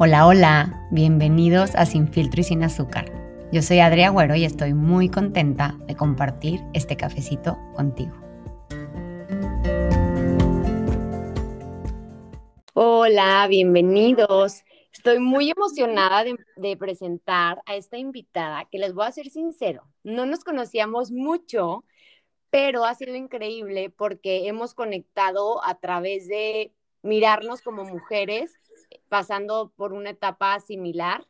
Hola, hola, bienvenidos a Sin Filtro y Sin Azúcar. Yo soy Adria Agüero y estoy muy contenta de compartir este cafecito contigo. Hola, bienvenidos. Estoy muy emocionada de, de, presentar a esta invitada que les voy a ser sincero, no nos conocíamos mucho, pero ha sido increíble porque hemos conectado a través de mirarnos como mujeres pasando por una etapa similar.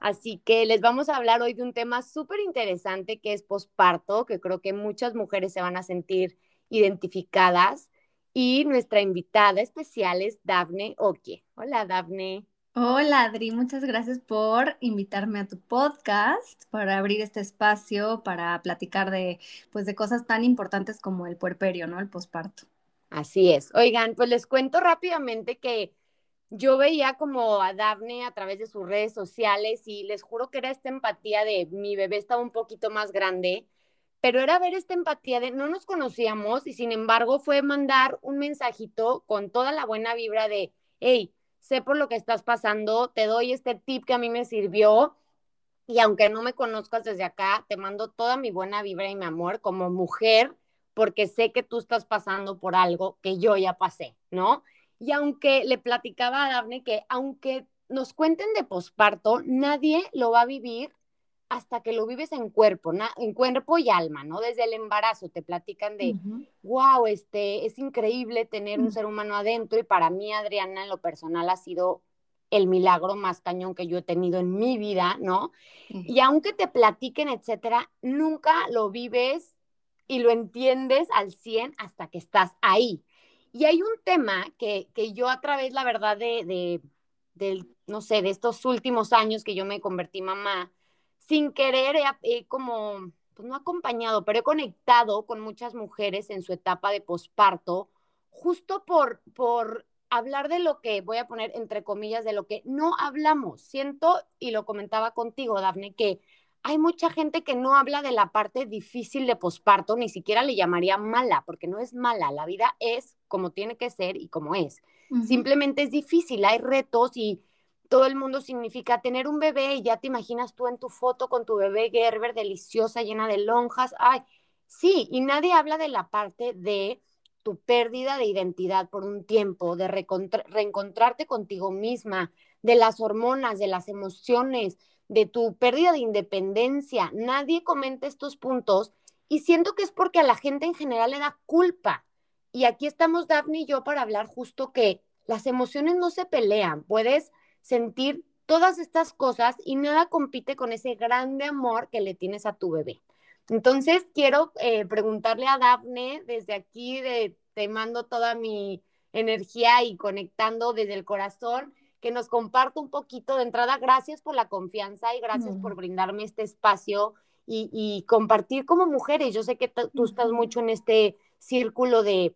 Así que les vamos a hablar hoy de un tema súper interesante que es posparto, que creo que muchas mujeres se van a sentir identificadas. Y nuestra invitada especial es Dafne Okie. Hola, Dafne. Hola Adri, muchas gracias por invitarme a tu podcast, para abrir este espacio, para platicar de, pues, de cosas tan importantes como el puerperio, ¿no? El posparto. Así es. Oigan, pues les cuento rápidamente que yo veía como a Daphne a través de sus redes sociales y les juro que era esta empatía de mi bebé estaba un poquito más grande, pero era ver esta empatía de no nos conocíamos y sin embargo fue mandar un mensajito con toda la buena vibra de, hey, sé por lo que estás pasando, te doy este tip que a mí me sirvió y aunque no me conozcas desde acá, te mando toda mi buena vibra y mi amor como mujer porque sé que tú estás pasando por algo que yo ya pasé, ¿no? Y aunque le platicaba a Daphne que aunque nos cuenten de posparto, nadie lo va a vivir hasta que lo vives en cuerpo, en cuerpo y alma, ¿no? Desde el embarazo te platican de, wow, este, es increíble tener un ser humano adentro y para mí, Adriana, en lo personal ha sido el milagro más cañón que yo he tenido en mi vida, ¿no? Y aunque te platiquen, etcétera, nunca lo vives y lo entiendes al 100 hasta que estás ahí. Y hay un tema que, que yo a través, la verdad, de, de, no sé, de estos últimos años que yo me convertí mamá, sin querer he, como, pues no acompañado, pero he conectado con muchas mujeres en su etapa de posparto, justo por, por hablar de lo que, voy a poner entre comillas, de lo que no hablamos. Siento, y lo comentaba contigo, Dafne, que hay mucha gente que no habla de la parte difícil de posparto, ni siquiera le llamaría mala, porque no es mala, la vida es como tiene que ser y como es. Simplemente es difícil, hay retos y todo el mundo significa tener un bebé y ya te imaginas tú en tu foto con tu bebé Gerber deliciosa, llena de lonjas. Ay, sí, y nadie habla de la parte de tu pérdida de identidad por un tiempo, de reencontrarte contigo misma, de las hormonas, de las emociones, de tu pérdida de independencia. Nadie comenta estos puntos y siento que es porque a la gente en general le da culpa. Y aquí estamos Daphne y yo para hablar justo que las emociones no se pelean, puedes sentir todas estas cosas y nada compite con ese grande amor que le tienes a tu bebé. Entonces, quiero eh, preguntarle a Daphne desde aquí, de, te mando toda mi energía y conectando desde el corazón, que nos comparta un poquito de entrada. Gracias por la confianza y gracias por brindarme este espacio y, compartir como mujeres. Yo sé que tú estás mucho en este círculo de,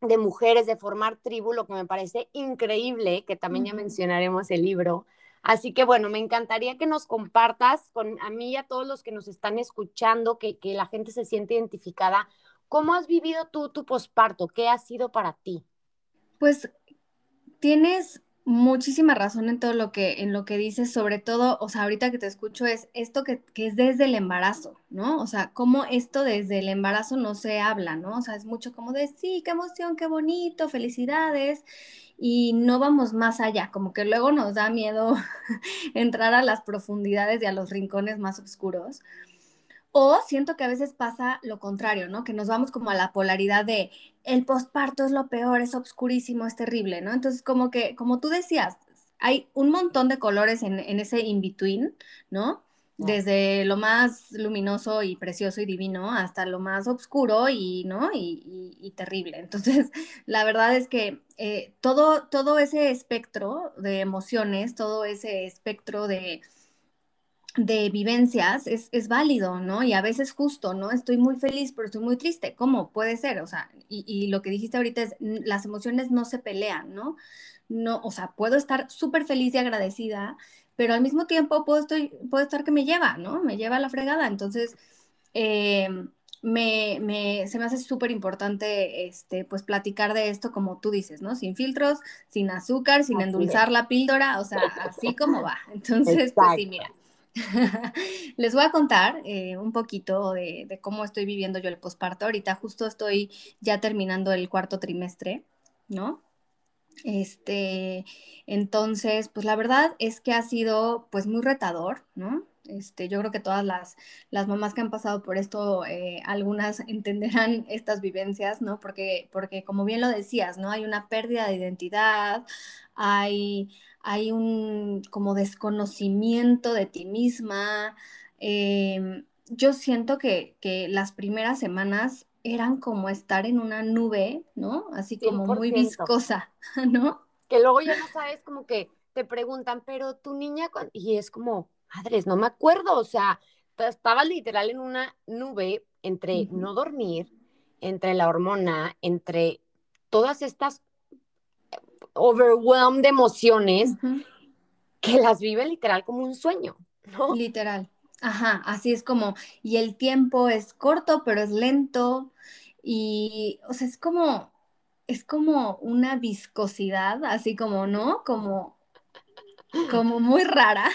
de, mujeres, de formar tribu, lo que me parece increíble, que también ya mencionaremos el libro. Así que bueno, me encantaría que nos compartas con a mí y a todos los que nos están escuchando, que, que la gente se siente identificada. ¿Cómo has vivido tú tu posparto? ¿Qué ha sido para ti? Pues tienes muchísima razón en todo lo que, en lo que dices, sobre todo, o sea, ahorita que te escucho es esto que, que, es desde el embarazo, ¿no? O sea, cómo esto desde el embarazo no se habla, ¿no? O sea, es mucho como de, sí, qué emoción, qué bonito, felicidades, y no vamos más allá, como que luego nos da miedo entrar a las profundidades y a los rincones más oscuros. O siento que a veces pasa lo contrario, ¿no? Que nos vamos como a la polaridad de el posparto es lo peor, es obscurísimo, es terrible, ¿no? Entonces, como que, como tú decías, hay un montón de colores en, ese in-between, ¿no? Desde lo más luminoso y precioso y divino hasta lo más oscuro y, ¿no? Y, terrible. Entonces, la verdad es que eh, todo, todo ese espectro de emociones, todo ese espectro de, de vivencias es, es, válido, ¿no? Y a veces justo, ¿no? Estoy muy feliz, pero estoy muy triste. ¿Cómo? Puede ser, o sea, y, y lo que dijiste ahorita es, las emociones no se pelean, ¿no? No, o sea, puedo estar súper feliz y agradecida, pero al mismo tiempo puedo, estoy, puedo estar que me lleva, ¿no? Me lleva a la fregada. Entonces, eh, me, me, se me hace súper importante este, pues platicar de esto como tú dices, ¿no? Sin filtros, sin azúcar, sin endulzar la píldora, o sea, así como va. Entonces, pues sí, mira. Les voy a contar eh, un poquito de, cómo estoy viviendo yo el posparto. Ahorita justo estoy ya terminando el cuarto trimestre, ¿no? Este, entonces, pues la verdad es que ha sido pues muy retador, ¿no? Este, yo creo que todas las, las mamás que han pasado por esto, eh, algunas entenderán estas vivencias, ¿no? Porque, porque como bien lo decías, ¿no? Hay una pérdida de identidad, hay, hay un como desconocimiento de ti misma. Em, yo siento que, que las primeras semanas eran como estar en una nube, ¿no? Así como muy viscosa, ¿no? Que luego ya no sabes como que te preguntan, pero tu niña, y es como, madres, no me acuerdo, o sea, estaba literal en una nube entre no dormir, entre la hormona, entre todas estas overwhelmed emociones que las vive literal como un sueño, ¿no? Literal. Ajá, así es como, y el tiempo es corto, pero es lento, y, o sea, es como, es como una viscosidad, así como, ¿no? Como, como muy rara.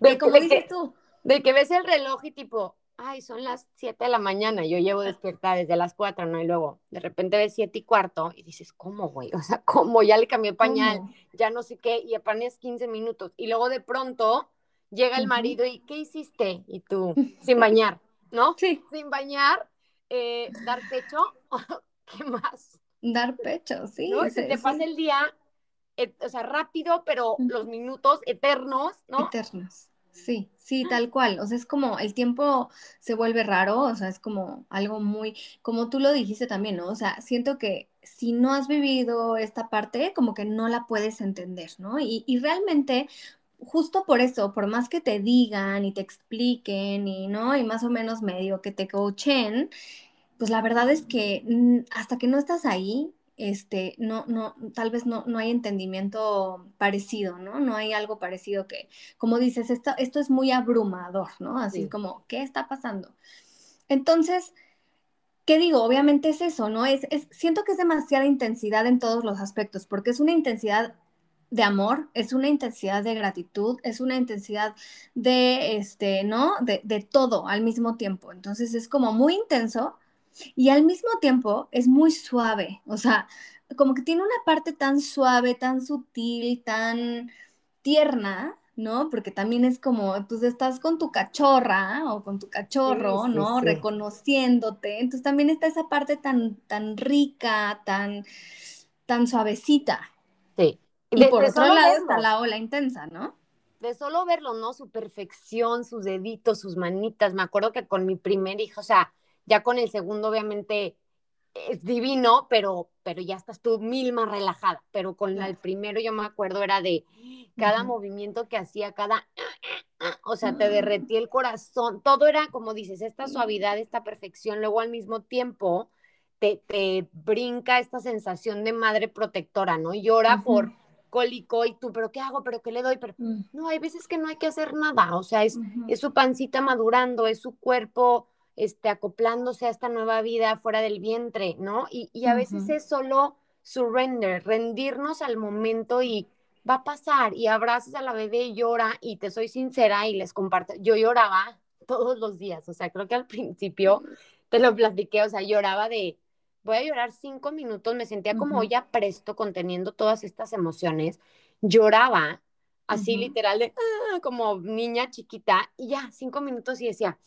De, como dices tú. De que ves el reloj y tipo, ay, son las 7 de la mañana, yo llevo despierta desde las 4, ¿no? Y luego de repente ves 7 y cuarto y dices, ¿cómo, güey? O sea, ¿cómo? Ya le cambié pañal, ya no sé qué, y apenas 15 minutos. Y luego de pronto llega el marido y, ¿qué hiciste? Y tú, sin bañar, ¿no? Sí. Sin bañar, eh, dar pecho, ¿qué más? Dar pecho, sí. ¿no? Se te pasa el día, o sea, rápido, pero los minutos eternos, ¿no? Eternos. Sí, sí, tal cual. O sea, es como el tiempo se vuelve raro, o sea, es como algo muy, como tú lo dijiste también, ¿no? O sea, siento que si no has vivido esta parte, como que no la puedes entender, ¿no? Y, y realmente justo por eso, por más que te digan y te expliquen y no, y más o menos medio que te coachen, pues la verdad es que mm, hasta que no estás ahí, este, no, no, tal vez no, no hay entendimiento parecido, ¿no? No hay algo parecido que, como dices, esto, esto es muy abrumador, ¿no? Así como, ¿qué está pasando? Entonces, ¿qué digo? Obviamente es eso, ¿no? Es, es, siento que es demasiada intensidad en todos los aspectos, porque es una intensidad de amor, es una intensidad de gratitud, es una intensidad de, este, ¿no? De, de, todo al mismo tiempo. Entonces es como muy intenso y al mismo tiempo es muy suave, o sea, como que tiene una parte tan suave, tan sutil, tan tierna, ¿no? Porque también es como, pues estás con tu cachorra o con tu cachorro, ¿no? Reconociéndote. Entonces también está esa parte tan, tan rica, tan, tan suavecita. Sí. Y por otro lado está la ola intensa, ¿no? De solo verlo, ¿no? Su perfección, sus deditos, sus manitas. Me acuerdo que con mi primer hijo, o sea, ya con el segundo, obviamente, es divino, pero, pero ya estás tú mil más relajada. Pero con el primero, yo me acuerdo, era de cada movimiento que hacía, cada. O sea, te derretí el corazón. Todo era, como dices, esta suavidad, esta perfección. Luego, al mismo tiempo, te, te brinca esta sensación de madre protectora, ¿no? Llora por cólico y tú, pero ¿qué hago? ¿Pero qué le doy? Pero mm. no, hay veces que no hay que hacer nada, o sea, es, es su pancita madurando, es su cuerpo este, acoplándose a esta nueva vida fuera del vientre, ¿no? Y, y a veces es solo surrender, rendirnos al momento y va a pasar y abrazas a la bebé y llora y te soy sincera y les comparto, yo lloraba todos los días, o sea, creo que al principio te lo platiqué, o sea, lloraba de, voy a llorar cinco minutos, me sentía como ya presto conteniendo todas estas emociones, lloraba así literal de ah", como niña chiquita y ya cinco minutos y decía,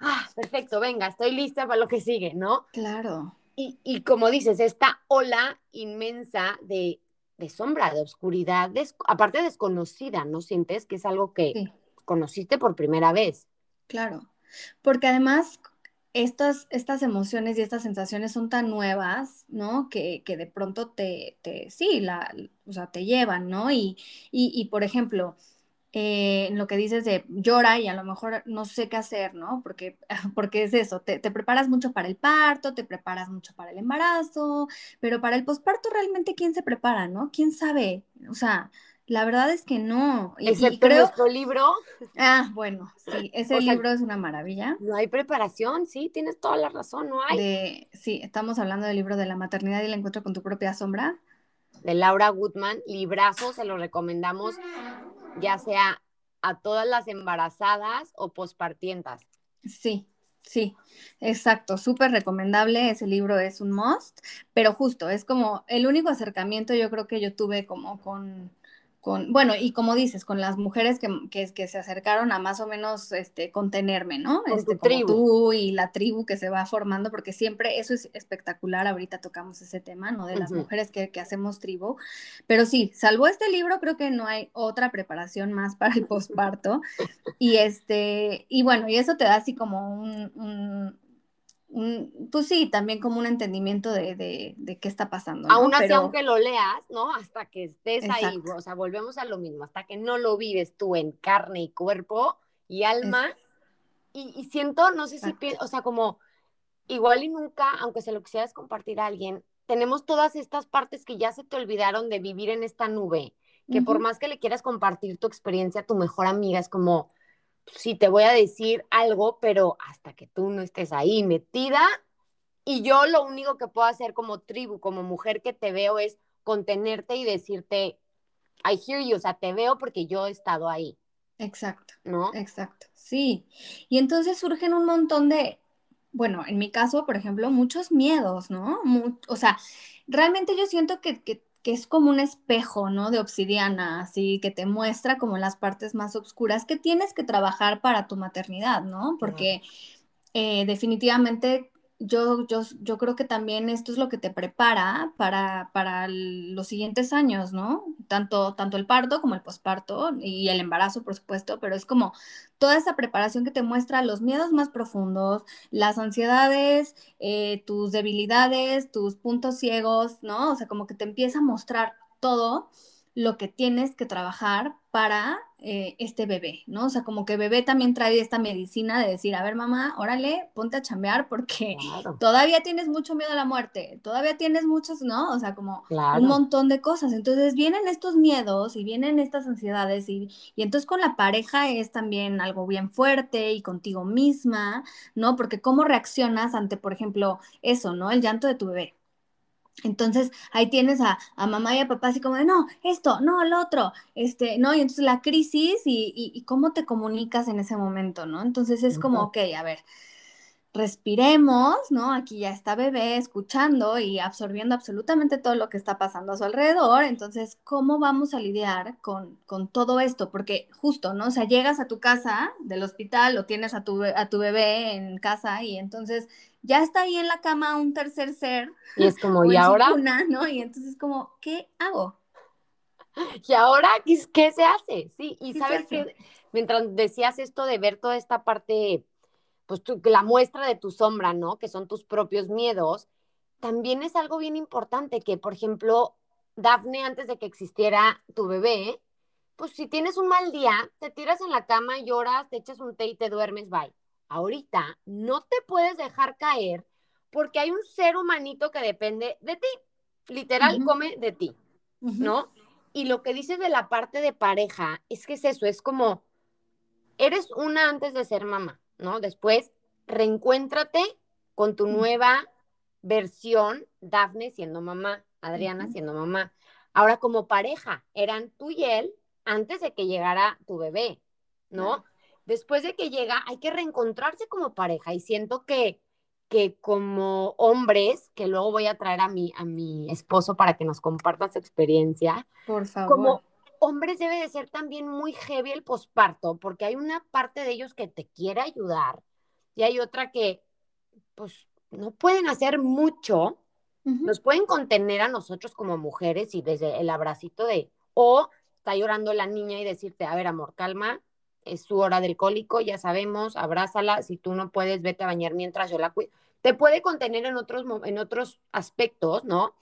ah, perfecto, venga, estoy lista para lo que sigue, ¿no? Claro. Y, y como dices, esta ola inmensa de, de sombra, de oscuridad, aparte desconocida, ¿no sientes que es algo que conociste por primera vez? Claro, porque además estas, estas emociones y estas sensaciones son tan nuevas, ¿no? Que, que de pronto te, te, sí, la, o sea, te llevan, ¿no? Y, y, y por ejemplo, eh, lo que dices de llora y a lo mejor no sé qué hacer, ¿no? Porque, porque es eso, te, te, preparas mucho para el parto, te preparas mucho para el embarazo, pero para el posparto realmente, ¿quién se prepara, ¿no? ¿Quién sabe? O sea, La verdad es que no. Y, Excepto creo... nuestro libro. Ah, bueno, sí, ese libro es una maravilla. No hay preparación, sí, tienes toda la razón, no hay. sí, estamos hablando del libro de la maternidad y el encuentro con tu propia sombra. De Laura Goodman, librazo, se lo recomendamos ya sea a todas las embarazadas o pospartientas. Sí, Sí, exacto, súper recomendable, ese libro es un must, pero justo, es como el único acercamiento yo creo que yo tuve como con, con, bueno, y como dices, con las mujeres que, que, que, se acercaron a más o menos este, contenerme, ¿no? Este, como tú y la tribu que se va formando, porque siempre eso es espectacular, ahorita tocamos ese tema, ¿no? De las mujeres que, que, hacemos tribu, pero sí, salvo este libro, creo que no hay otra preparación más para el posparto, y este, y bueno, y eso te da así como un pues sí, también como un entendimiento de, de, qué está pasando. Aún así, aunque lo leas, ¿no? Hasta que estés ahí, o sea, volvemos a lo mismo, hasta que no lo vives tú en carne y cuerpo y alma. Y, siento, no sé si, o sea, como igual y nunca, aunque se lo quisieras compartir a alguien, tenemos todas estas partes que ya se te olvidaron de vivir en esta nube, que por más que le quieras compartir tu experiencia a tu mejor amiga, es como, sí te voy a decir algo, pero hasta que tú no estés ahí metida. Y yo lo único que puedo hacer como tribu, como mujer que te veo, es contenerte y decirte, I hear you, o sea, te veo porque yo he estado ahí. Exacto. ¿No? Exacto. Sí. Y entonces surgen un montón de, bueno, en mi caso, por ejemplo, muchos miedos, ¿no? o sea, realmente yo siento que, que que es como un espejo, ¿no? De obsidiana, así que te muestra como las partes más oscuras que tienes que trabajar para tu maternidad, ¿no? Porque eh, definitivamente yo, yo, yo creo que también esto es lo que te prepara para, para los siguientes años, ¿no? Tanto, tanto el parto como el posparto y el embarazo, por supuesto, pero es como toda esa preparación que te muestra los miedos más profundos, las ansiedades, eh, tus debilidades, tus puntos ciegos, ¿no? O sea, como que te empieza a mostrar todo lo que tienes que trabajar para eh, este bebé, ¿no? O sea, como que bebé también trae esta medicina de decir, a ver, mamá, órale, ponte a chambear porque todavía tienes mucho miedo a la muerte, todavía tienes muchos, ¿no? O sea, como un montón de cosas. Entonces vienen estos miedos y vienen estas ansiedades y, y entonces con la pareja es también algo bien fuerte y contigo misma, ¿no? Porque cómo reaccionas ante, por ejemplo, eso, ¿no? El llanto de tu bebé entonces ahí tienes a, mamá y a papá así como de, no, esto, no, lo otro, este, no, y entonces la crisis y, y, cómo te comunicas en ese momento, ¿no? Entonces es como, ok, a ver, respiremos, ¿no? Aquí ya está bebé escuchando y absorbiendo absolutamente todo lo que está pasando a su alrededor. Entonces, ¿cómo vamos a lidiar con, con todo esto? Porque justo, ¿no? O sea, llegas a tu casa del hospital o tienes a tu, a tu bebé en casa y entonces ya está ahí en la cama un tercer ser. Y es como, ¿y ahora? ¿no? Y entonces como, ¿qué hago? ¿Y ahora qué, se hace? Sí, y sabes que mientras decías esto de ver toda esta parte pues la muestra de tu sombra, ¿no? Que son tus propios miedos, también es algo bien importante que, por ejemplo, Dafne, antes de que existiera tu bebé, pues si tienes un mal día, te tiras en la cama, lloras, te echas un té y te duermes, bye. Ahorita no te puedes dejar caer porque hay un ser humanito que depende de ti, literal, come de ti, ¿no? Y lo que dices de la parte de pareja es que es eso, es como, eres una antes de ser mamá. ¿no? Después, reencuéntrate con tu nueva versión, Dafne siendo mamá, Adriana siendo mamá. Ahora como pareja, eran tú y él antes de que llegara tu bebé, ¿no? Después de que llega, hay que reencontrarse como pareja y siento que, que como hombres, que luego voy a traer a mi, a mi esposo para que nos comparta su experiencia. Por favor. Como hombres debe de ser también muy heavy el posparto, porque hay una parte de ellos que te quiere ayudar y hay otra que, pues, no pueden hacer mucho, nos pueden contener a nosotros como mujeres y desde el abracito de, o está llorando la niña y decirte, a ver, amor, calma, es su hora del cólico, ya sabemos, abrázala, si tú no puedes, vete a bañar mientras yo la cuido. Te puede contener en otros, en otros aspectos, ¿no?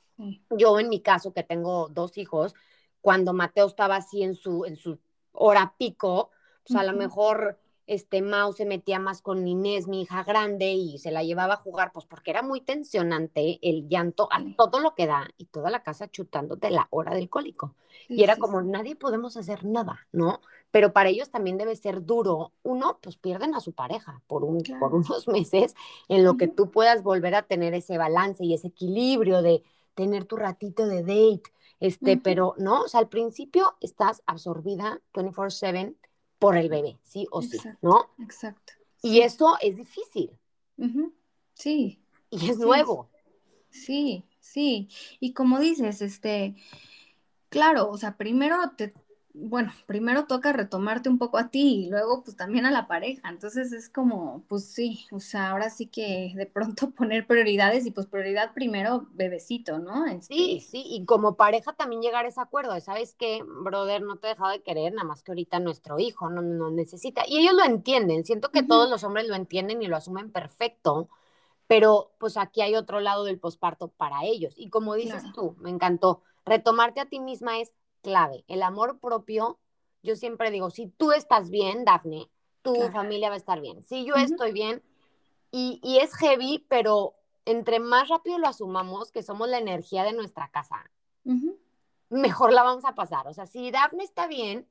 Yo en mi caso, que tengo dos hijos, cuando Mateo estaba así en su, en su hora pico, pues a lo mejor este Mao se metía más con Inés, mi hija grande, y se la llevaba a jugar, pues porque era muy tensionante el llanto a todo lo que da y toda la casa chutándote la hora del cólico. y era como, nadie podemos hacer nada, ¿no? Pero para ellos también debe ser duro. Uno, pues pierden a su pareja por, un, por unos meses en lo que tú puedas volver a tener ese balance y ese equilibrio de tener tu ratito de date, este, pero no, o sea, al principio estás absorbida 24/7 por el bebé, sí o sí, ¿no? Exacto. Y eso es difícil. Sí. Y es nuevo. Sí, sí. Y como dices, este, claro, o sea, primero te, bueno, primero toca retomarte un poco a ti y luego pues también a la pareja. Entonces es como, pues sí, o sea, ahora sí que de pronto poner prioridades y pues prioridad primero bebecito, ¿no? Sí, este sí, y como pareja también llegar a ese acuerdo, ¿sabes qué, brother? No te he dejado de querer, nada más que ahorita nuestro hijo no, no necesita. Y ellos lo entienden, siento que todos los hombres lo entienden y lo asumen perfecto, pero pues aquí hay otro lado del posparto para ellos. Y como dices tú, me encantó, retomarte a ti misma es clave. El amor propio, yo siempre digo, si tú estás bien, Dafne, tu familia va a estar bien. Si yo estoy bien, y, es heavy, pero entre más rápido lo asumamos, que somos la energía de nuestra casa, mejor la vamos a pasar. O sea, si Dafne está bien,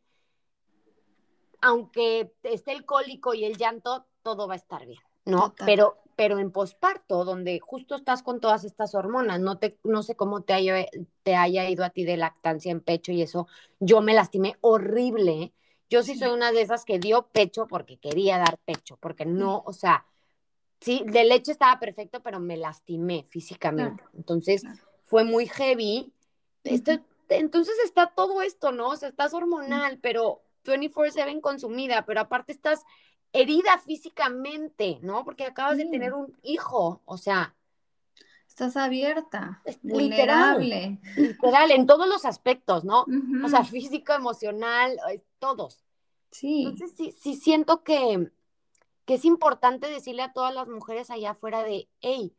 aunque esté el cólico y el llanto, todo va a estar bien, ¿no? Pero pero en posparto, donde justo estás con todas estas hormonas, no, te, no sé cómo te haya, te haya ido a ti de lactancia en pecho y eso, yo me lastimé horrible. Yo sí, soy una de esas que dio pecho porque quería dar pecho, porque no, o sea, sí, de leche estaba perfecto, pero me lastimé físicamente. Entonces, fue muy heavy. Este, entonces está todo esto, ¿no? O sea, estás hormonal, pero 24/7 consumida, pero aparte estás herida físicamente, ¿no? Porque acabas de tener un hijo, o sea. Estás abierta, vulnerable. Literal, en todos los aspectos, ¿no? O sea, físico, emocional, todos. Sí. Entonces, sí, sí siento que, que es importante decirle a todas las mujeres allá afuera de, hey,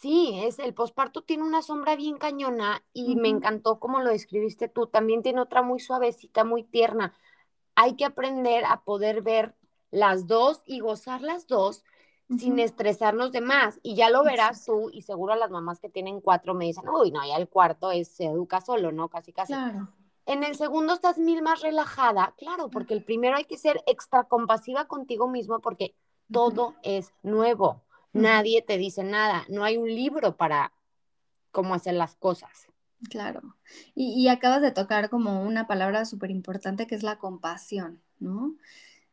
sí, es el posparto tiene una sombra bien cañona y me encantó como lo describiste tú, también tiene otra muy suavecita, muy tierna. Hay que aprender a poder ver las dos y gozar las dos sin estresarnos de más. Y ya lo verás tú, y seguro las mamás que tienen cuatro me dicen, uy, no, ya el cuarto es, se educa solo, ¿no? Casi, casi. Claro. En el segundo estás mil más relajada, claro, porque el primero hay que ser extra compasiva contigo mismo porque todo es nuevo. Nadie te dice nada, no hay un libro para cómo hacer las cosas. Claro. Y, y acabas de tocar como una palabra súper importante que es la compasión, ¿no?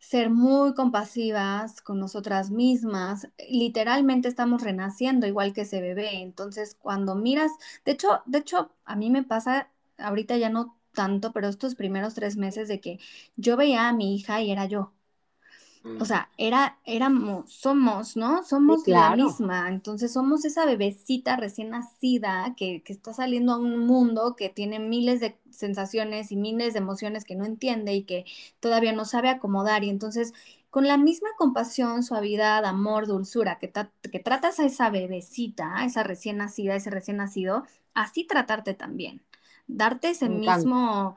Ser muy compasivas con nosotras mismas. Literalmente estamos renaciendo igual que ese bebé. Entonces, cuando miras, de hecho, de hecho, a mí me pasa, ahorita ya no tanto, pero estos primeros tres meses de que yo veía a mi hija y era yo. O sea, era, éramos, somos, ¿no? Somos la misma. Entonces somos esa bebecita recién nacida que, que, está saliendo a un mundo que tiene miles de sensaciones y miles de emociones que no entiende y que todavía no sabe acomodar. Y entonces, con la misma compasión, suavidad, amor, dulzura que, que tratas a esa bebecita, a esa recién nacida, ese recién nacido, así tratarte también. Darte ese mismo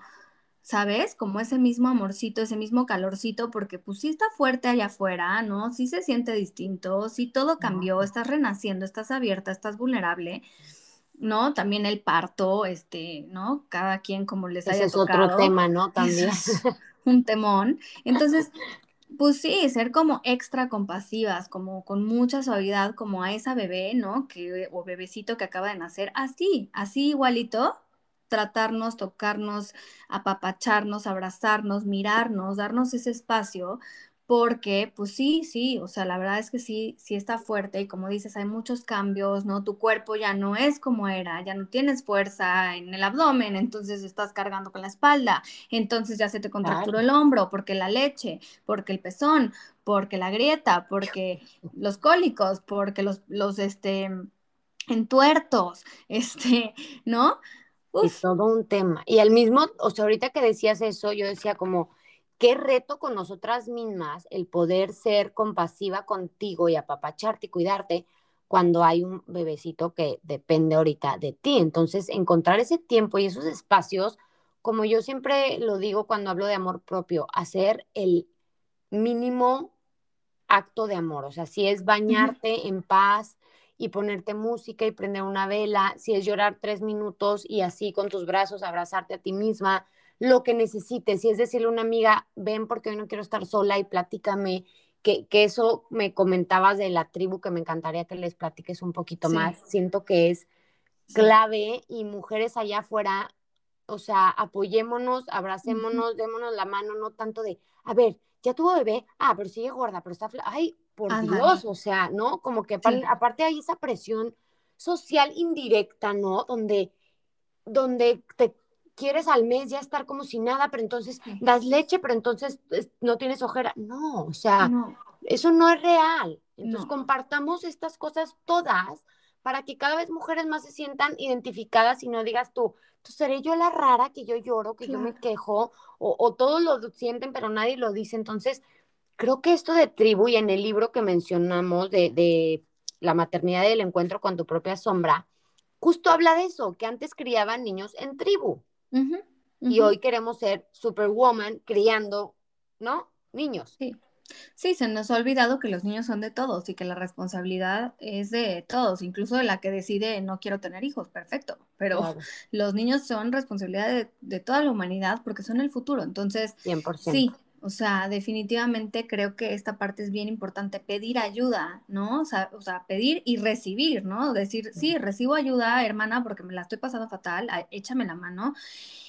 ¿sabes? Como ese mismo amorcito, ese mismo calorcito, porque pues sí está fuerte allá afuera, ¿no? Sí se siente distinto, sí todo cambió, estás renaciendo, estás abierta, estás vulnerable, ¿no? También el parto, este, ¿no? Cada quien como les haya Ese es otro tema, ¿no? También. un temón. Entonces, pues sí, ser como extra compasivas, como con mucha suavidad, como a esa bebé, ¿no? Que, o bebecito que acaba de nacer, así, así igualito, tratarnos, tocarnos, apapacharnos, abrazarnos, mirarnos, darnos ese espacio, porque pues sí, sí, o sea, la verdad es que sí, sí está fuerte y como dices, hay muchos cambios, ¿no? Tu cuerpo ya no es como era, ya no tienes fuerza en el abdomen, entonces estás cargando con la espalda, entonces ya se te contracturó el hombro, porque la leche, porque el pezón, porque la grieta, porque los cólicos, porque los, los, este, entuertos, este, ¿no? Es todo un tema. Y al mismo, o sea, ahorita que decías eso, yo decía como, qué reto con nosotras mismas el poder ser compasiva contigo y apapacharte y cuidarte cuando hay un bebecito que depende ahorita de ti. Entonces, encontrar ese tiempo y esos espacios, como yo siempre lo digo cuando hablo de amor propio, hacer el mínimo acto de amor, o sea, si es bañarte en paz y ponerte música y prender una vela, si es llorar tres minutos y así con tus brazos abrazarte a ti misma, lo que necesites, si es decirle a una amiga, ven porque hoy no quiero estar sola y platícame, que, que eso me comentabas de la tribu, que me encantaría que les platiques un poquito más, siento que es clave y mujeres allá afuera, o sea, apoyémonos, abracémonos, démonos la mano, no tanto de, a ver, ya tuvo bebé, ah, pero sigue gorda, pero está, ay, por Dios, o sea, ¿no? Como que aparte hay esa presión social indirecta, ¿no? Donde, donde te quieres al mes ya estar como si nada, pero entonces das leche, pero entonces no tienes ojera. No, o sea, eso no es real. Entonces compartamos estas cosas todas para que cada vez mujeres más se sientan identificadas y no digas tú, tú seré yo la rara que yo lloro, que yo me quejo, o, o, todos lo sienten pero nadie lo dice. Entonces, creo que esto de tribu y en el libro que mencionamos de, de la maternidad y el encuentro con tu propia sombra, justo habla de eso, que antes criaban niños en tribu. Y hoy queremos ser superwoman criando, ¿no? Niños. Sí. Sí, se nos ha olvidado que los niños son de todos y que la responsabilidad es de todos, incluso de la que decide no quiero tener hijos, perfecto, pero los niños son responsabilidad de, toda la humanidad porque son el futuro, entonces 100%. sí, o sea, definitivamente creo que esta parte es bien importante, pedir ayuda, ¿no? O sea, o sea, pedir y recibir, ¿no? Decir, sí, recibo ayuda, hermana, porque me la estoy pasando fatal, échame la mano.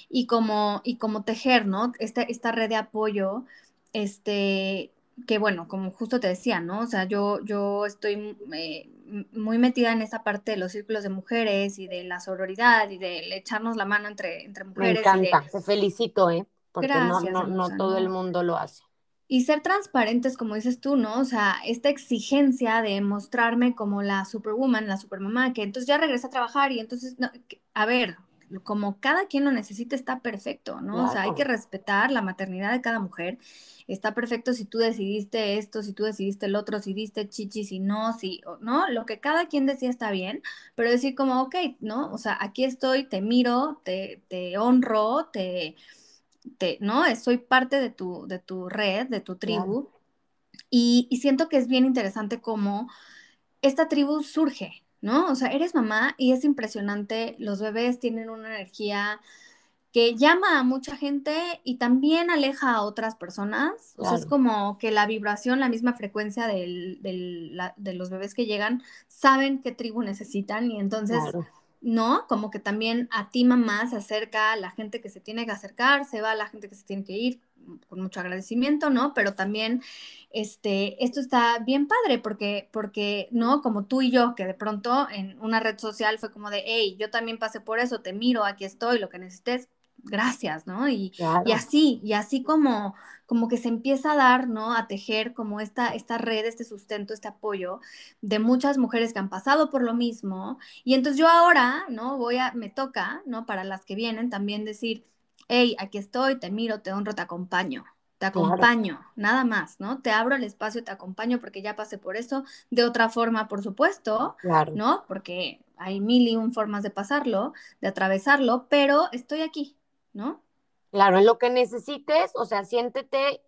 Y como, y como tejer, ¿no? Esta, esta red de apoyo, este, que bueno, como justo te decía, ¿no? O sea, yo, yo estoy eh, muy metida en esa parte de los círculos de mujeres y de la sororidad y de echarnos la mano entre, entre mujeres. Me encanta, te felicito, ¿eh? Porque no, no, no todo el mundo lo hace. Y ser transparentes, como dices tú, ¿no? O sea, esta exigencia de mostrarme como la superwoman, la supermamá, que entonces ya regresa a trabajar y entonces, a ver, como cada quien lo necesita está perfecto, ¿no? O sea, hay que respetar la maternidad de cada mujer está perfecto si tú decidiste esto, si tú decidiste el otro, si diste chichi, si no, si, ¿no? Lo que cada quien decía está bien, pero decir como, ok, ¿no? O sea, aquí estoy, te miro, te, te honro, te, te, ¿no? Soy parte de tu, de tu red, de tu tribu. Y, y siento que es bien interesante cómo esta tribu surge, ¿no? O sea, eres mamá y es impresionante, los bebés tienen una energía que llama a mucha gente y también aleja a otras personas. O sea, es como que la vibración, la misma frecuencia del, de los bebés que llegan, saben qué tribu necesitan y entonces, ¿no? Como que también a ti mamá se acerca la gente que se tiene que acercar, se va la gente que se tiene que ir con mucho agradecimiento, ¿no? Pero también, este, esto está bien padre porque, porque, ¿no? Como tú y yo, que de pronto en una red social fue como de, hey, yo también pasé por eso, te miro, aquí estoy, lo que necesites, gracias, ¿no? Y, y, así, y así como, como que se empieza a dar, ¿no? A tejer como esta, esta red, este sustento, este apoyo de muchas mujeres que han pasado por lo mismo. Y entonces yo ahora, ¿no? Voy a, me toca, ¿no? Para las que vienen también decir, hey, aquí estoy, te miro, te honro, te acompaño. Te acompaño, nada más, ¿no? Te abro el espacio, te acompaño porque ya pasé por eso. De otra forma, por supuesto, ¿no? Porque hay mil y un formas de pasarlo, de atravesarlo, pero estoy aquí, ¿no? Claro, en lo que necesites, o sea, siéntete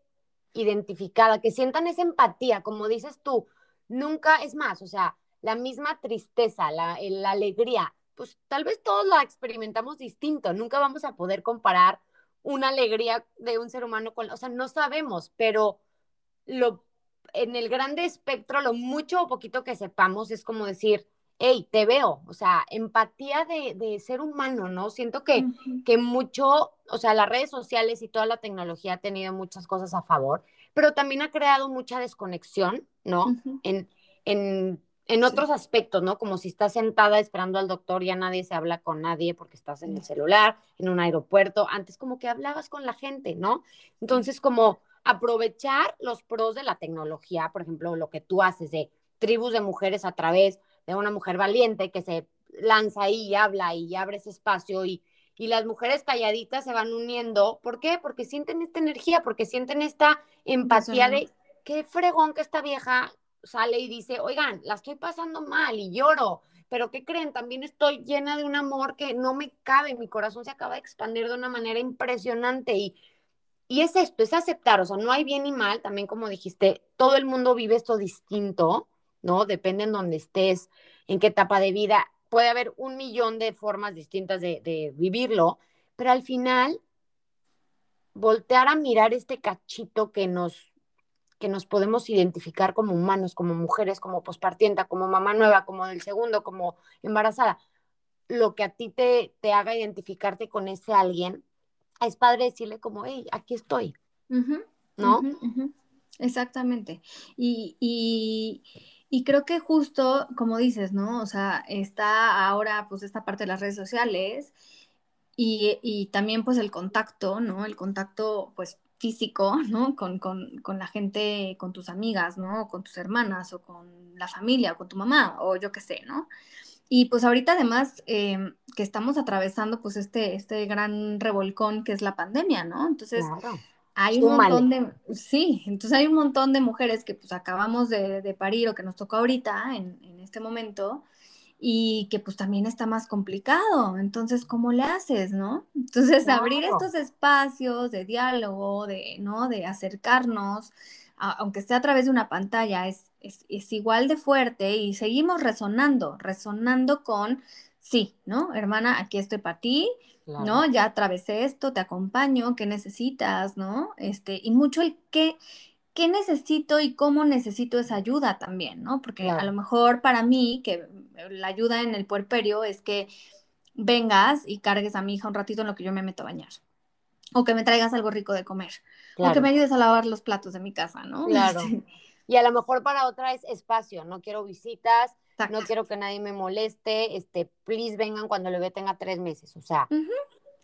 identificada, que sientan esa empatía, como dices tú, nunca es más, o sea, la misma tristeza, la, la alegría, pues tal vez todos la experimentamos distinto, nunca vamos a poder comparar una alegría de un ser humano con, o sea, no sabemos, pero lo, en el grande espectro, lo mucho o poquito que sepamos es como decir, hey, te veo, o sea, empatía de, ser humano, ¿no? Siento que, que mucho, o sea, las redes sociales y toda la tecnología ha tenido muchas cosas a favor, pero también ha creado mucha desconexión, ¿no? en, en, en, otros aspectos, ¿no? Como si estás sentada esperando al doctor, ya nadie se habla con nadie porque estás en el celular, en un aeropuerto, antes como que hablabas con la gente, ¿no? Entonces, como aprovechar los pros de la tecnología, por ejemplo, lo que tú haces de tribus de mujeres a través de una mujer valiente que se lanza ahí y habla y abre ese espacio y, y las mujeres calladitas se van uniendo. ¿Por qué? Porque sienten esta energía, porque sienten esta empatía de qué fregón que esta vieja sale y dice, oigan, la estoy pasando mal y lloro, pero ¿qué creen? También estoy llena de un amor que no me cabe, mi corazón se acaba de expandir de una manera impresionante y y es esto, es aceptar, o sea, no hay bien ni mal, también como dijiste, todo el mundo vive esto distinto, ¿no? Depende en dónde estés, en qué etapa de vida, puede haber un millón de formas distintas de, de vivirlo, pero al final, voltear a mirar este cachito que nos, que nos podemos identificar como humanos, como mujeres, como pospartienta, como mamá nueva, como del segundo, como embarazada, lo que a ti te, te haga identificarte con ese alguien, es padre decirle como, hey, aquí estoy, ¿no? Exactamente. Y, y, y, creo que justo, como dices, ¿no? O sea, está ahora pues esta parte de las redes sociales y, y también pues el contacto, ¿no? El contacto pues físico, ¿no? Con, con, con, la gente, con tus amigas, ¿no? Con tus hermanas o con la familia o con tu mamá o yo qué sé, ¿no? Y pues ahorita además em, que estamos atravesando pues este, este gran revolcón que es la pandemia, ¿no? Entonces hay un montón de, sí, entonces hay un montón de mujeres que pues acabamos de, parir o que nos tocó ahorita en, en, este momento y que pues también está más complicado. Entonces, ¿cómo le haces, no? Entonces abrir estos espacios de diálogo, de, ¿no? De acercarnos, aunque esté a través de una pantalla, es es, igual de fuerte y seguimos resonando, resonando con, sí, ¿no? Hermana, aquí estoy para ti, ¿no? Ya atravesé esto, te acompaño, ¿qué necesitas, ¿no? Este, y mucho el qué, qué necesito y cómo necesito esa ayuda también, ¿no? Porque a lo mejor para mí, que la ayuda en el puerperio es que vengas y cargues a mi hija un ratito en lo que yo me meto a bañar. O que me traigas algo rico de comer. O que me ayudes a lavar los platos de mi casa, ¿no? Claro. Este, y a lo mejor para otra es espacio, no quiero visitas, no quiero que nadie me moleste, este, please vengan cuando el bebé tenga tres meses, o sea,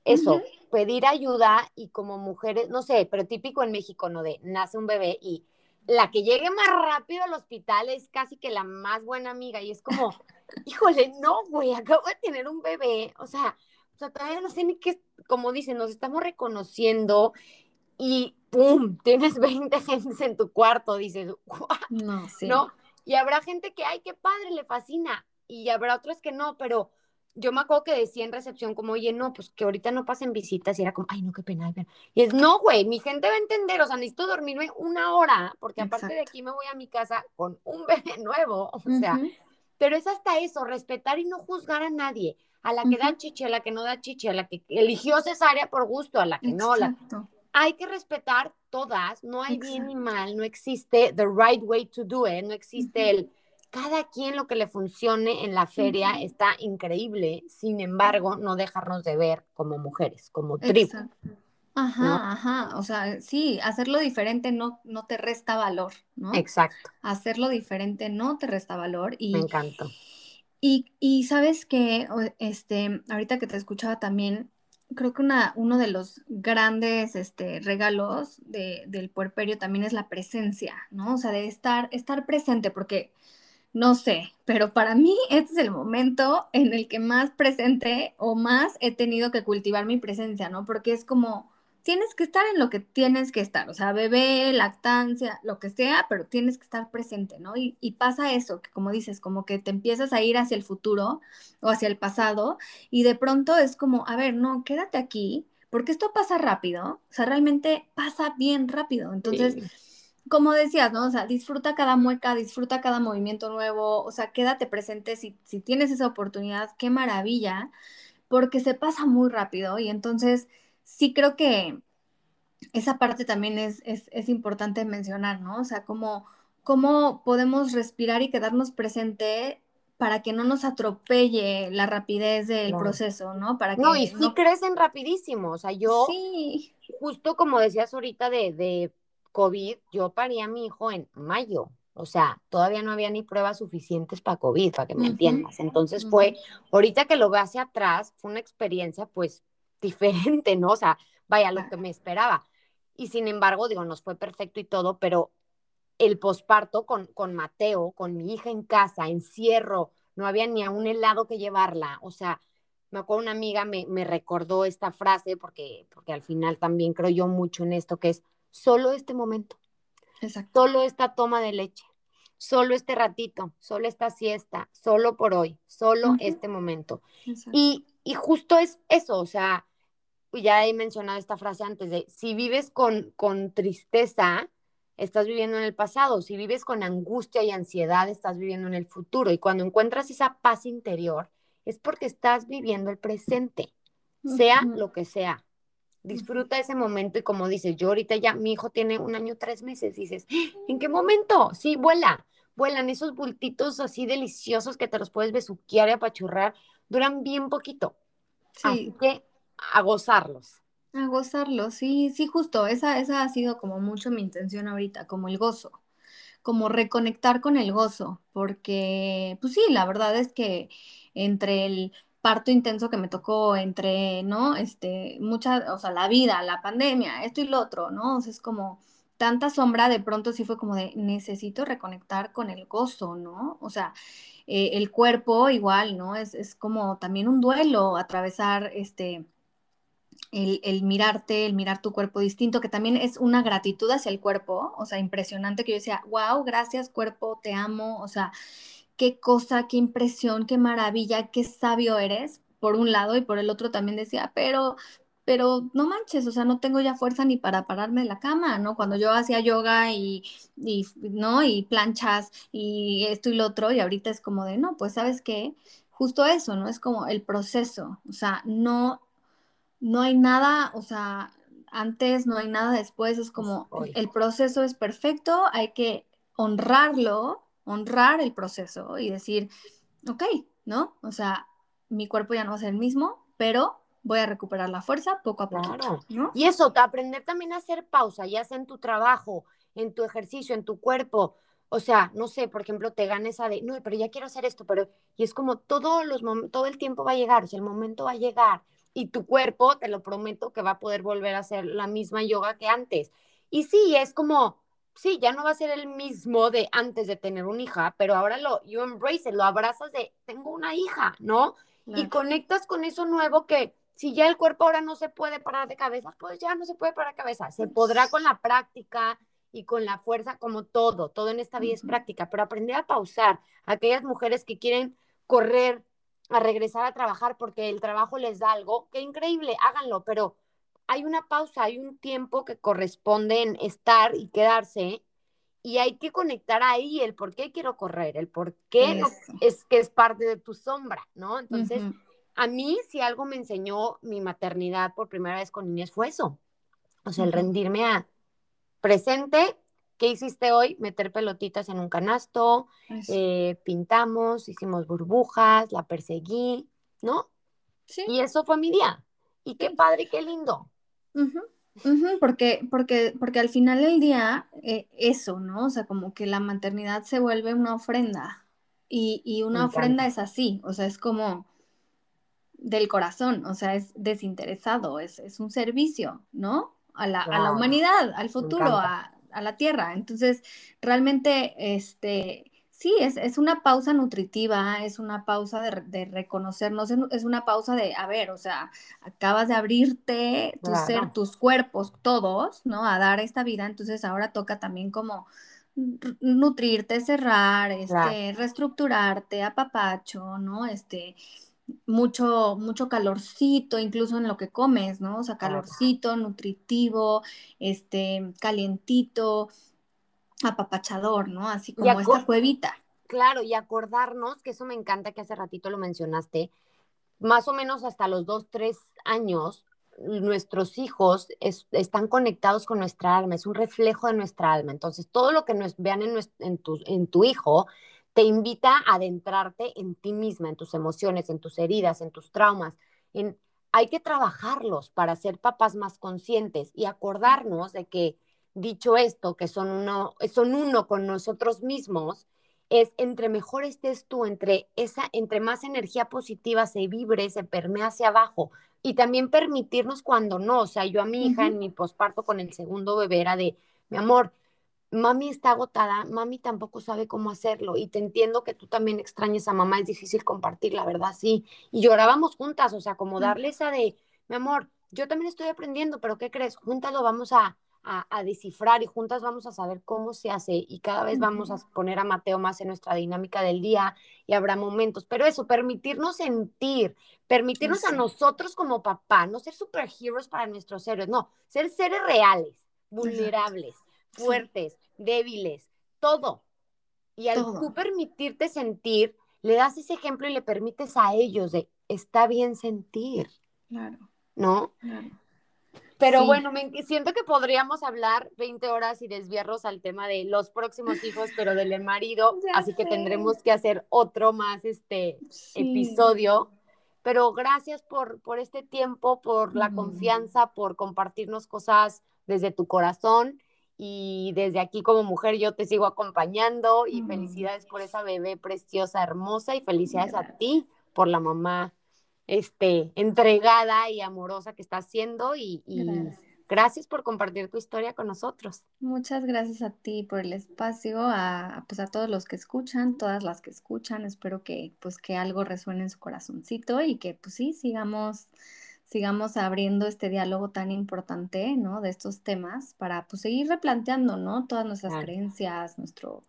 eso, pedir ayuda y como mujeres, no sé, pero típico en México, ¿no? De nace un bebé y la que llegue más rápido al hospital es casi que la más buena amiga y es como, híjole, no, güey, acabo de tener un bebé, o sea, o sea, todavía no sé ni qué, como dicen, nos estamos reconociendo y ¡pum! Tienes 20 gentes en tu cuarto, dices, No, sí. ¿no? Y habrá gente que, ay, qué padre, le fascina. Y habrá otros que no, pero yo me acuerdo que decía en recepción como, oye, no, pues que ahorita no pasen visitas. Y era como, ay, no, qué pena. Y es, no, güey, mi gente va a entender, o sea, necesito dormirme una hora, porque aparte de aquí me voy a mi casa con un bebé nuevo, o sea, pero es hasta eso, respetar y no juzgar a nadie, a la que da chiche, a la que no da chiche, a la que eligió cesárea por gusto, a la que no, la, hay que respetar todas, no hay bien ni mal, no existe the right way to do it, no existe el cada quien lo que le funcione en la feria está increíble, sin embargo, no dejarnos de ver como mujeres, como tribu. Ajá, ajá, o sea, sí, hacerlo diferente no, no te resta valor, ¿no? Exacto. Hacerlo diferente no te resta valor y... Me encanta. Y, y sabes que, este, ahorita que te escuchaba también, creo que una, uno de los grandes este, regalos de, del puerperio también es la presencia, ¿no? O sea, de estar, estar presente, porque no sé, pero para mí este es el momento en el que más presente o más he tenido que cultivar mi presencia, ¿no? Porque es como tienes que estar en lo que tienes que estar, o sea, bebé, lactancia, lo que sea, pero tienes que estar presente, ¿no? Y, pasa eso, que como dices, como que te empiezas a ir hacia el futuro o hacia el pasado y de pronto es como, a ver, no, quédate aquí, porque esto pasa rápido, o sea, realmente pasa bien rápido. Entonces, como decías, ¿no? O sea, disfruta cada mueca, disfruta cada movimiento nuevo, o sea, quédate presente si, si tienes esa oportunidad, qué maravilla, porque se pasa muy rápido y entonces sí creo que esa parte también es, es, importante mencionar, ¿no? O sea, cómo, cómo podemos respirar y quedarnos presente para que no nos atropelle la rapidez del proceso, ¿no? Para que no, y sí crecen rapidísimo. O sea, yo, sí. justo como decías ahorita de, de COVID, yo parí a mi hijo en mayo. O sea, todavía no había ni pruebas suficientes para COVID, para que me entiendas. Entonces fue, ahorita que lo ve hacia atrás, fue una experiencia pues diferente, ¿no? O sea, vaya, lo que me esperaba. Y sin embargo, digo, nos fue perfecto y todo, pero el posparto con, con Mateo, con mi hija en casa, encierro, no había ni a un helado que llevarla. O sea, me acuerdo una amiga me, me recordó esta frase porque, porque al final también creo yo mucho en esto, que es solo este momento, Exacto. solo esta toma de leche, solo este ratito, solo esta siesta, solo por hoy, solo este momento. Y, y justo es eso, o sea, ya he mencionado esta frase antes de, si vives con, con tristeza, estás viviendo en el pasado, si vives con angustia y ansiedad, estás viviendo en el futuro. Y cuando encuentras esa paz interior, es porque estás viviendo el presente, sea lo que sea. Disfruta ese momento y como dices, yo ahorita ya, mi hijo tiene un año, tres meses, dices, ¿en qué momento? Sí, vuela, vuelan esos bultitos así deliciosos que te los puedes besuquear y apachurrar, duran bien poquito. Sí. Así que a gozarlos. A gozarlos, sí, sí, justo, esa, esa ha sido como mucho mi intención ahorita, como el gozo, como reconectar con el gozo, porque, pues sí, la verdad es que entre el parto intenso que me tocó, entre, ¿no? Este, mucha, o sea, la vida, la pandemia, esto y lo otro, ¿no? O sea, es como tanta sombra, de pronto sí fue como de, necesito reconectar con el gozo, ¿no? O sea, eh, el cuerpo igual, ¿no? Es, es como también un duelo, atravesar, este, el, mirarte, el mirar tu cuerpo distinto, que también es una gratitud hacia el cuerpo, o sea, impresionante que yo decía, wow, gracias cuerpo, te amo, o sea, qué cosa, qué impresión, qué maravilla, qué sabio eres, por un lado, y por el otro también decía, pero, pero no manches, o sea, no tengo ya fuerza ni para pararme de la cama, ¿no? Cuando yo hacía yoga y, y, ¿no? Y planchas y esto y lo otro, y ahorita es como de, no, pues sabes qué, justo eso, ¿no? Es como el proceso, o sea, no no hay nada, o sea, antes no hay nada después, es como el proceso es perfecto, hay que honrarlo, honrar el proceso y decir, ok, ¿no? O sea, mi cuerpo ya no va a ser el mismo, pero voy a recuperar la fuerza poco a poco. ¿no? Y eso, aprender también a hacer pausa, ya sea en tu trabajo, en tu ejercicio, en tu cuerpo. O sea, no sé, por ejemplo, te ganes a de, no, pero ya quiero hacer esto, pero, y es como todos los todo el tiempo va a llegar, o sea, el momento va a llegar y tu cuerpo, te lo prometo, que va a poder volver a hacer la misma yoga que antes. Y sí, es como, sí, ya no va a ser el mismo de antes de tener una hija, pero ahora lo, you embrace it, lo abrazas de, tengo una hija, ¿no? Y conectas con eso nuevo que si ya el cuerpo ahora no se puede parar de cabeza, pues ya no se puede parar de cabeza. Se podrá con la práctica y con la fuerza, como todo, todo en esta vida es práctica, pero aprender a pausar. Aquellas mujeres que quieren correr a regresar a trabajar porque el trabajo les da algo, qué increíble, háganlo, pero hay una pausa, hay un tiempo que corresponde en estar y quedarse y hay que conectar ahí el por qué quiero correr, el por qué es que es parte de tu sombra, ¿no? Entonces, a mí si algo me enseñó mi maternidad por primera vez con niñas fue eso, o sea, el rendirme a presente, ¿Qué hiciste hoy? Meter pelotitas en un canasto, eh, pintamos, hicimos burbujas, la perseguí, ¿no? Sí. Y eso fue mi día. Y qué padre, qué lindo. porque, porque, porque al final del día, eh, eso, ¿no? O sea, como que la maternidad se vuelve una ofrenda. Y, una ofrenda es así, o sea, es como del corazón, o sea, es desinteresado, es, es un servicio, ¿no? A la, a la humanidad, al futuro, a, a la tierra. Entonces, realmente, este, sí, es, es una pausa nutritiva, es una pausa de, reconocernos, es una pausa de, a ver, o sea, acabas de abrirte tu ser, tus cuerpos, todos, ¿no? A dar esta vida, entonces ahora toca también como nutrirte, cerrar, este, reestructurarte, apapacho, ¿no? Este, mucho, mucho calorcito, incluso en lo que comes, ¿no? O sea, calorcito, nutritivo, este, calientito, apapachador, ¿no? Así como esta cuevita. Claro, y acordarnos, que eso me encanta que hace ratito lo mencionaste, más o menos hasta los dos, tres años, nuestros hijos están conectados con nuestra alma, es un reflejo de nuestra alma. Entonces, todo lo que nos vean en, en, tu, en tu hijo te invita a adentrarte en ti misma, en tus emociones, en tus heridas, en tus traumas. En, hay que trabajarlos para ser papás más conscientes y acordarnos de que, dicho esto, que son uno, son uno con nosotros mismos, es entre mejor estés tú, entre, esa, entre más energía positiva se vibre, se permea hacia abajo. Y también permitirnos cuando no. O sea, yo a mi hija en mi posparto con el segundo bebé era de, mi amor, mami está agotada, mami tampoco sabe cómo hacerlo y te entiendo que tú también extrañes a mamá, es difícil compartir, la verdad, sí. Y llorábamos juntas, o sea, como darle esa de, mi amor, yo también estoy aprendiendo, pero ¿qué crees? Juntas lo vamos a, a, descifrar y juntas vamos a saber cómo se hace y cada vez vamos a poner a Mateo más en nuestra dinámica del día y habrá momentos. Pero eso, permitirnos sentir, permitirnos a nosotros como papá, no ser superhéroes para nuestros héroes, no, ser seres reales, vulnerables, fuertes, débiles, todo. Y al tú permitirte sentir, le das ese ejemplo y le permites a ellos de, está bien sentir. Claro. ¿No? Claro. Pero bueno, me, siento que podríamos hablar 20 horas y desviarnos al tema de los próximos hijos, pero del marido, así que tendremos que hacer otro más este episodio. Pero gracias por, por este tiempo, por la confianza, por compartirnos cosas desde tu corazón. Y desde aquí como mujer yo te sigo acompañando y felicidades por esa bebé preciosa, hermosa y felicidades a ti por la mamá este, entregada y amorosa que está haciendo y, gracias. por compartir tu historia con nosotros. Muchas gracias a ti por el espacio, a, pues a todos los que escuchan, todas las que escuchan, espero que pues que algo resuene en su corazoncito y que pues sí, sigamos sigamos abriendo este diálogo tan importante, ¿no? De estos temas para pues seguir replanteando, ¿no? Todas nuestras creencias, nuestro,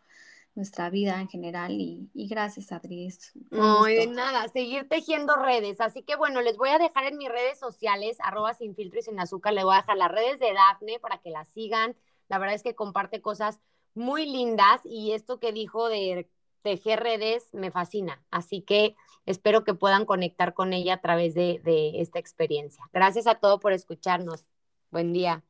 nuestra vida en general y, gracias Adri. No, de nada, seguir tejiendo redes. Así que bueno, les voy a dejar en mis redes sociales, arroba sin filtro y sin azúcar, le voy a dejar las redes de Dafne para que la sigan. La verdad es que comparte cosas muy lindas y esto que dijo de tejer redes me fascina. Así que espero que puedan conectar con ella a través de, de esta experiencia. Gracias a todos por escucharnos. Buen día.